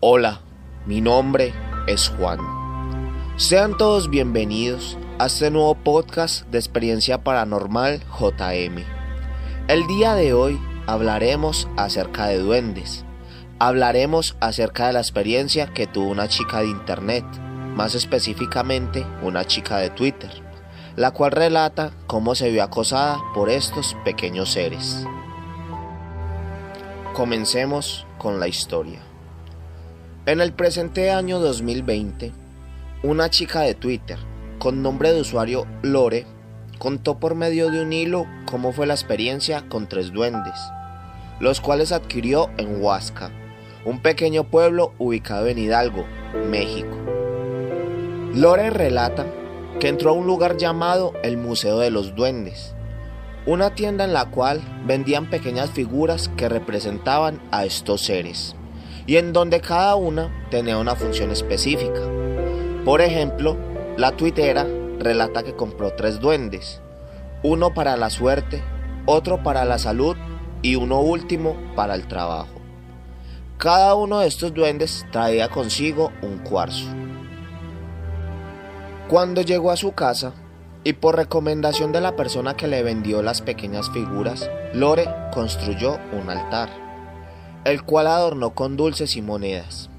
Hola, mi nombre es Juan. Sean todos bienvenidos a este nuevo podcast de experiencia paranormal JM. El día de hoy hablaremos acerca de duendes. Hablaremos acerca de la experiencia que tuvo una chica de internet, más específicamente una chica de Twitter, la cual relata cómo se vio acosada por estos pequeños seres. Comencemos con la historia. En el presente año 2020, una chica de Twitter, con nombre de usuario Lore, contó por medio de un hilo cómo fue la experiencia con tres duendes, los cuales adquirió en Huasca, un pequeño pueblo ubicado en Hidalgo, México. Lore relata que entró a un lugar llamado el Museo de los Duendes, una tienda en la cual vendían pequeñas figuras que representaban a estos seres y en donde cada una tenía una función específica. Por ejemplo, la tuitera relata que compró tres duendes, uno para la suerte, otro para la salud y uno último para el trabajo. Cada uno de estos duendes traía consigo un cuarzo. Cuando llegó a su casa, y por recomendación de la persona que le vendió las pequeñas figuras, Lore construyó un altar el cual adornó con dulces y monedas,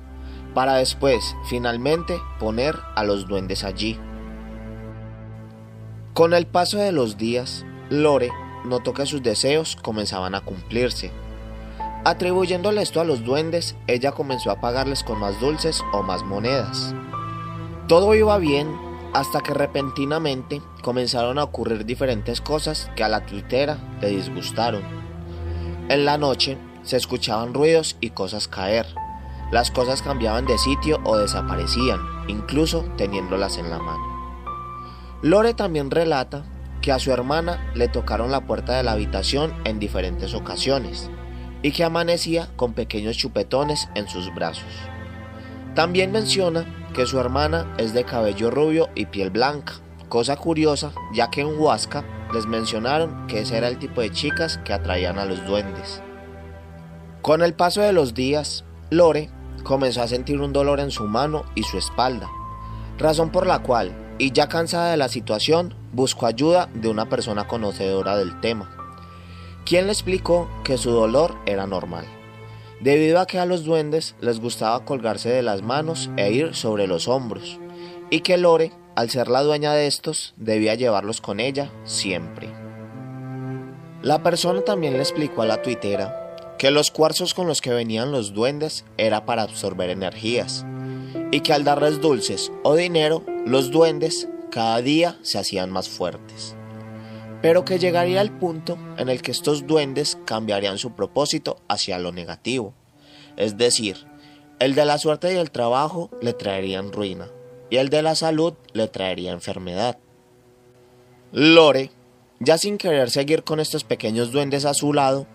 para después, finalmente, poner a los duendes allí. Con el paso de los días, Lore notó que sus deseos comenzaban a cumplirse. Atribuyéndole esto a los duendes, ella comenzó a pagarles con más dulces o más monedas. Todo iba bien hasta que repentinamente comenzaron a ocurrir diferentes cosas que a la tuitera le disgustaron. En la noche, se escuchaban ruidos y cosas caer. Las cosas cambiaban de sitio o desaparecían, incluso teniéndolas en la mano. Lore también relata que a su hermana le tocaron la puerta de la habitación en diferentes ocasiones y que amanecía con pequeños chupetones en sus brazos. También menciona que su hermana es de cabello rubio y piel blanca, cosa curiosa ya que en Huasca les mencionaron que ese era el tipo de chicas que atraían a los duendes. Con el paso de los días, Lore comenzó a sentir un dolor en su mano y su espalda, razón por la cual, y ya cansada de la situación, buscó ayuda de una persona conocedora del tema, quien le explicó que su dolor era normal, debido a que a los duendes les gustaba colgarse de las manos e ir sobre los hombros, y que Lore, al ser la dueña de estos, debía llevarlos con ella siempre. La persona también le explicó a la tuitera que los cuarzos con los que venían los duendes era para absorber energías, y que al darles dulces o dinero, los duendes cada día se hacían más fuertes. Pero que llegaría el punto en el que estos duendes cambiarían su propósito hacia lo negativo. Es decir, el de la suerte y el trabajo le traerían ruina, y el de la salud le traería enfermedad. Lore, ya sin querer seguir con estos pequeños duendes a su lado,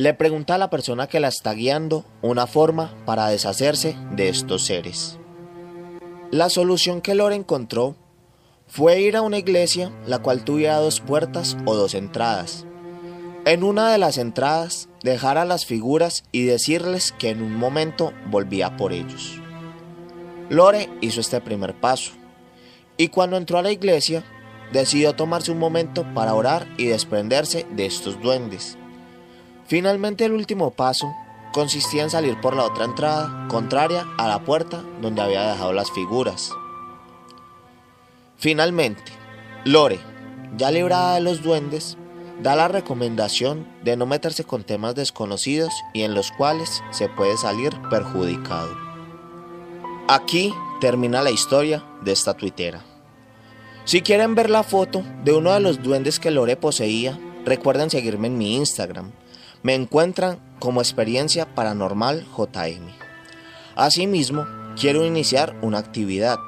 le pregunta a la persona que la está guiando una forma para deshacerse de estos seres. La solución que Lore encontró fue ir a una iglesia la cual tuviera dos puertas o dos entradas. En una de las entradas dejar a las figuras y decirles que en un momento volvía por ellos. Lore hizo este primer paso y cuando entró a la iglesia decidió tomarse un momento para orar y desprenderse de estos duendes Finalmente el último paso consistía en salir por la otra entrada, contraria a la puerta donde había dejado las figuras. Finalmente, Lore, ya librada de los duendes, da la recomendación de no meterse con temas desconocidos y en los cuales se puede salir perjudicado. Aquí termina la historia de esta tuitera. Si quieren ver la foto de uno de los duendes que Lore poseía, recuerden seguirme en mi Instagram, me encuentran como experiencia paranormal JM. Asimismo, quiero iniciar una actividad.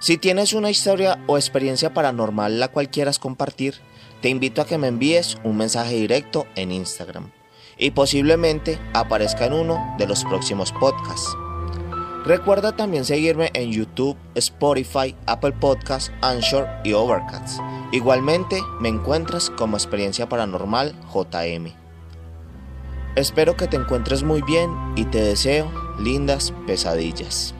Si tienes una historia o experiencia paranormal la cual quieras compartir, te invito a que me envíes un mensaje directo en Instagram y posiblemente aparezca en uno de los próximos podcasts. Recuerda también seguirme en YouTube, Spotify, Apple Podcasts, Anchor y Overcast. Igualmente me encuentras como experiencia paranormal JM. Espero que te encuentres muy bien y te deseo lindas pesadillas.